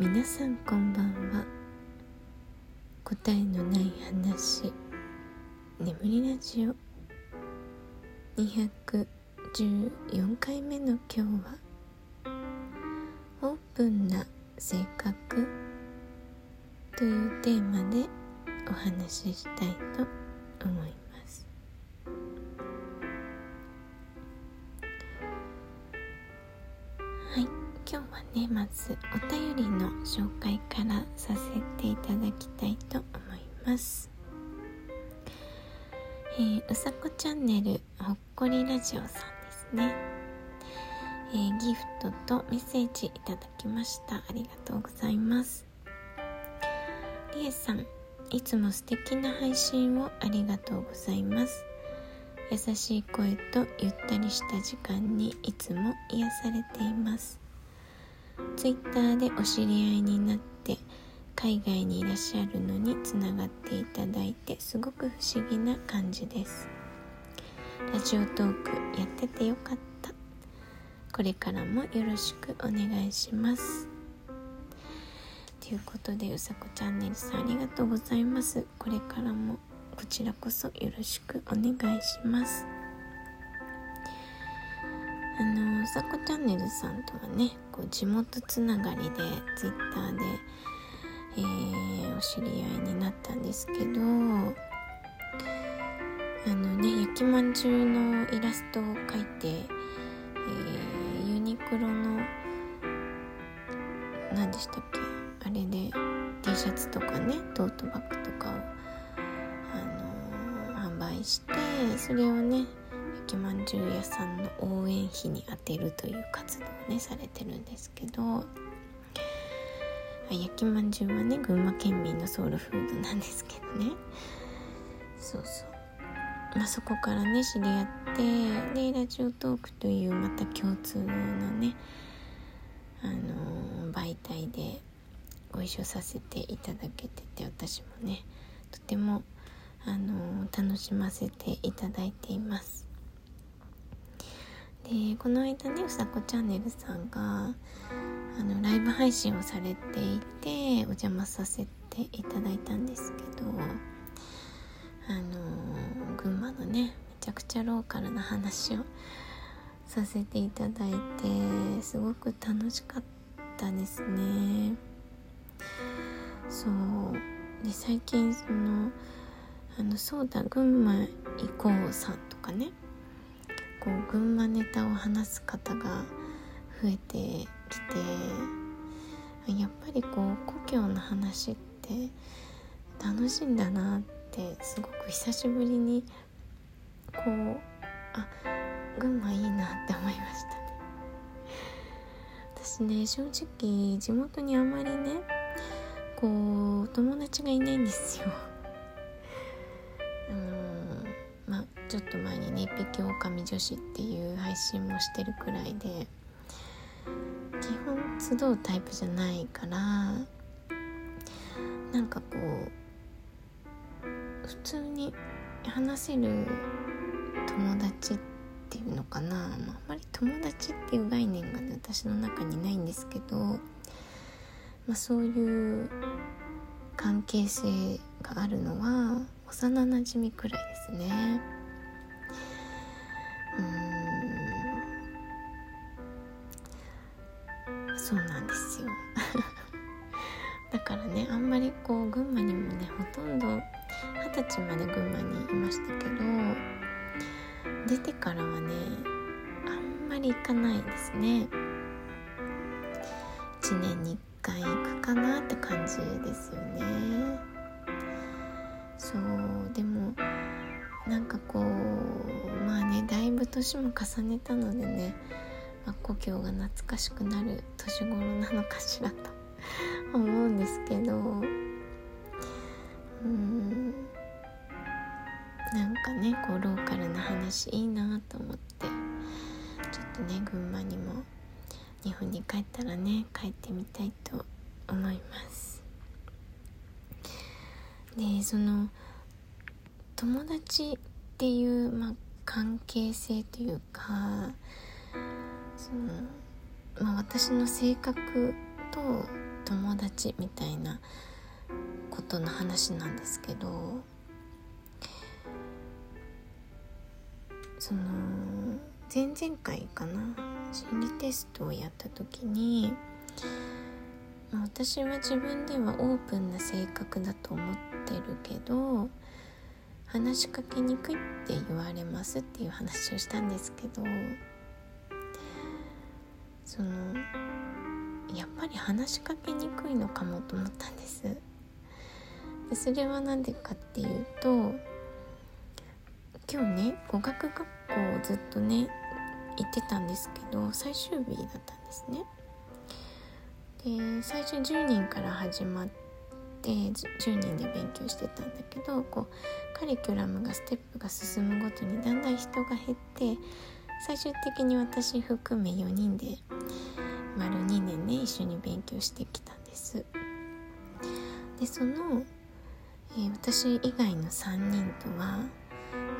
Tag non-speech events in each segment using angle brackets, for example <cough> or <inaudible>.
皆さんこんばんは。答えのない話眠りラジオ。214回目の今日はオープンな性格というテーマでお話ししたいと思います。今日はねまずお便りの紹介からさせていただきたいと思います。えー、うさこチャンネルほっこりラジオさんですね、えー、ギフトとメッセージいただきました。ありがとうございます。りえさんいつも素敵な配信をありがとうございます。優しい声とゆったりした時間にいつも癒されています。ツイッターでお知り合いになって海外にいらっしゃるのにつながっていただいてすごく不思議な感じです。ラジオトークやっててよかった。これからもよろしくお願いします。ということでうさこチャンネルさんありがとうございます。これからもこちらこそよろしくお願いします。あのうさこチャンネルさんとはねこう地元つながりでツイッターで、えー、お知り合いになったんですけどあのね焼きまんじゅうのイラストを描いて、えー、ユニクロの何でしたっけあれで T シャツとかねトートバッグとかを、あのー、販売してそれをねきまんじゅう屋さんの応援費に充てるという活動をねされてるんですけど焼きまんじゅうはね群馬県民のソウルフードなんですけどね。そうそう。まあ、そこからね知り合ってでラジオトークというまた共通のねあのー、媒体でご一緒させていただけてて私もねとてもあの楽しませていただいています。でこの間ねうさこチャンネルさんがあのライブ配信をされていてお邪魔させていただいたんですけどあの群馬のねめちゃくちゃローカルな話をさせていただいてすごく楽しかったですね。そうで最近そのあのそうだ群馬行こうさんとかねこう群馬ネタを話す方が増えてきてやっぱりこう故郷の話って楽しいんだなってすごく久しぶりにこうあ群馬いいなって思いましたね。私ね正直地元にあまりねこう友達がいないんですよ。ちょっと前にね「一匹狼女子」っていう配信もしてるくらいで基本集うタイプじゃないからなんかこう普通に話せる友達っていうのかな、まあ、あんまり友達っていう概念がね私の中にないんですけどまあ、そういう関係性があるのは幼なじみくらいですね。そうなんですよ。<laughs> だからねあんまりこう群馬にもねほとんど二十歳まで群馬にいましたけど出てからはねあんまり行かないですね。1年に1回行くかなって感じですよね。そうでもなんかこうまあねだいぶ年も重ねたのでね、あ、故郷が懐かしくなる年頃なのかしらと <laughs> 思うんですけどうんなんかねこうローカルな話いいなと思ってちょっとね群馬にも日本に帰ったらね帰ってみたいと思います。でその友達っていう、まあ、関係性というかその、まあ、私の性格と友達みたいなことの話なんですけどその前々回かな心理テストをやった時に私は自分ではオープンな性格だと思ってるけど話しかけにくいって言われますっていう話をしたんですけどそのやっぱり話しかけにくいのかもと思ったんです。でそれは何でかっていうと今日ね語学学校をずっとね行ってたんですけど最終日だったんですね。で最初10人から始まって10人で勉強してたんだけどこうカリキュラムがステップが進むごとにだんだん人が減って最終的に私含め4人で丸2年ね一緒に勉強してきたんです。でその、えー、私以外の3人とは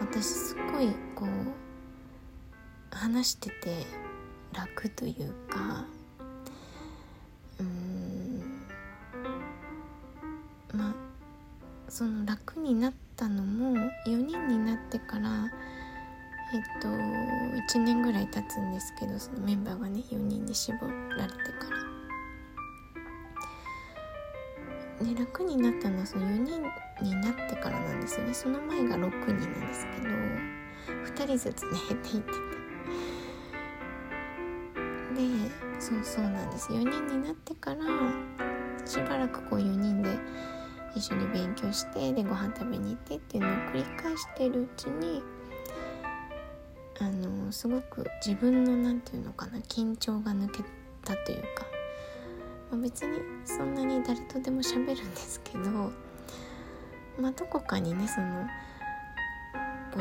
私すごいこう話してて楽というかうんまあその楽になったのも4人になってからえっと1年ぐらい経つんですけどそのメンバーがね4人に絞られてから。で楽になったのはその4人になってからなんですよね。その前が6人なんですけど2人ずつね減っていって。たでそうそうなんです。4人になってからしばらくこう4人で一緒に勉強してでご飯食べに行ってっていうのを繰り返してるうちにあのすごく自分の何て言うのかな緊張が抜けたというか、まあ、別にそんなに誰とでも喋るんですけど、まあ、どこかにねそのこ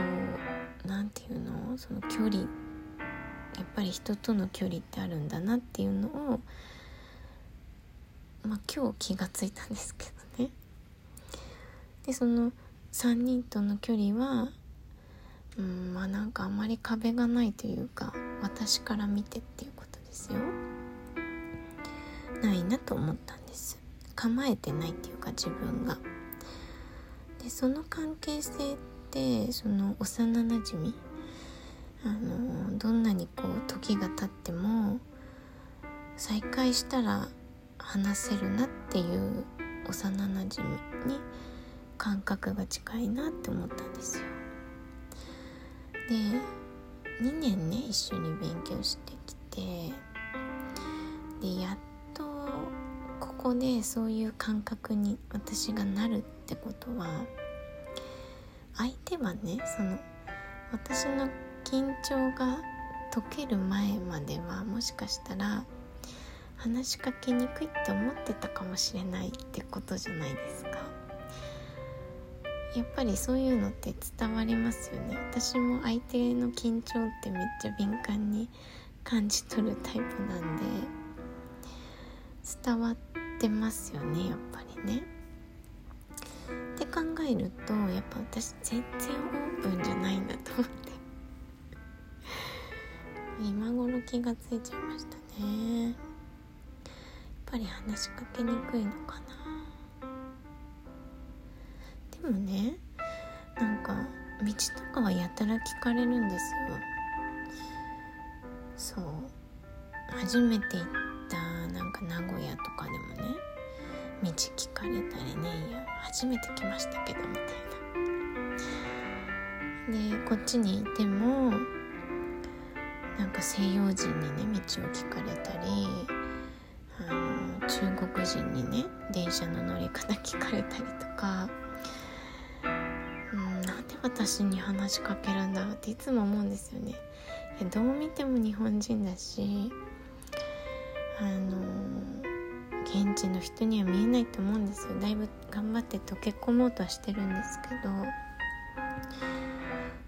う何て言うのその距離やっぱり人との距離ってあるんだなっていうのを、まあ、今日気がついたんですけどね。でその3人との距離はうんまあなんかあんまり壁がないというか私から見てっていうことですよ。ないなと思ったんです。構えてないっていうか自分が。でその関係性ってその幼なじみあのどんなにこう時が経っても再会したら話せるなっていう幼なじみに感覚が近いなって思ったんですよ。で2年ね一緒に勉強してきてでやっとここでそういう感覚に私がなるってことは相手はねその私の緊張が解ける前まではもしかしたら話しかけにくいって思ってたかもしれないってことじゃないですか。やっぱりそういうのって伝わりますよね。私も相手の緊張ってめっちゃ敏感に感じ取るタイプなんで伝わってますよねやっぱりね。って考えるとやっぱ私全然オープンじゃないんだと思って。今頃気がついちゃいましたね。やっぱり話しかけにくいのかな。もねなんか道とかはやたら聞かれるんですよ。そう。初めて行ったなんか名古屋とかでもね道聞かれたりね「いや初めて来ましたけど」みたいな。でこっちにいてもなんか西洋人にね道を聞かれたりあの中国人にね電車の乗り方聞かれたりとか私に話しかけるんだろうっていつも思うんですよね。どう見ても日本人だしあの現地の人には見えないと思うんですよだいぶ頑張って溶け込もうとはしてるんですけど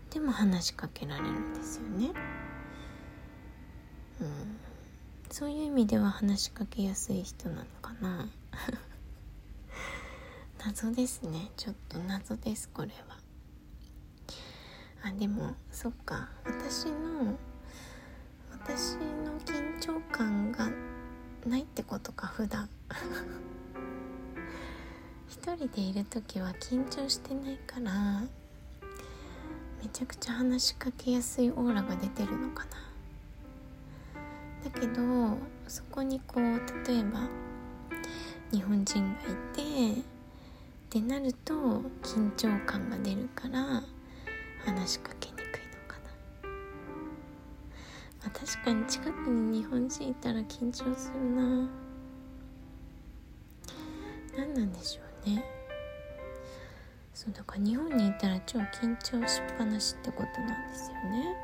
でも話しかけられるんですよね。うん、そういう意味では話しかけやすい人なのかな <laughs> 謎ですねちょっと謎ですこれは。あでもそっか。私の私の緊張感がないってことか普段。<laughs> 一人でいる時は緊張してないからめちゃくちゃ話しかけやすいオーラが出てるのかな。だけどそこにこう例えば日本人がいてってなると緊張感が出るから話しかけにくいのかな、まあ、確かに近くに日本人いたら緊張するな。何なんでしょうね。そうだから日本にいたら超緊張しっぱなしってことなんですよね。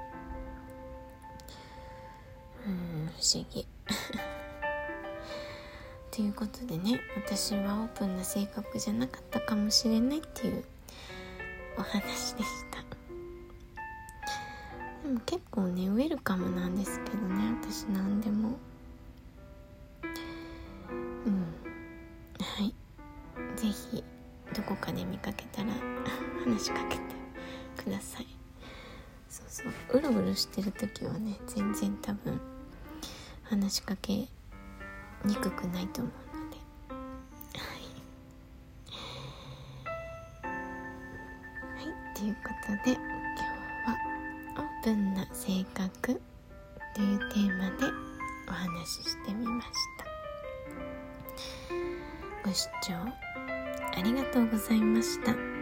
うん不思議。<laughs> ということでね私はオープンな性格じゃなかったかもしれないっていうお話でした。も結構ねウェルカムなんですけどね私何でも。うん。はい。是非どこかで見かけたら <laughs> 話しかけてください。そうそう。うろうろしてる時はね全然多分話しかけにくくないと思うので。はい。はい。ということで今日は「分な性格」というテーマでお話ししてみましたご視聴ありがとうございました。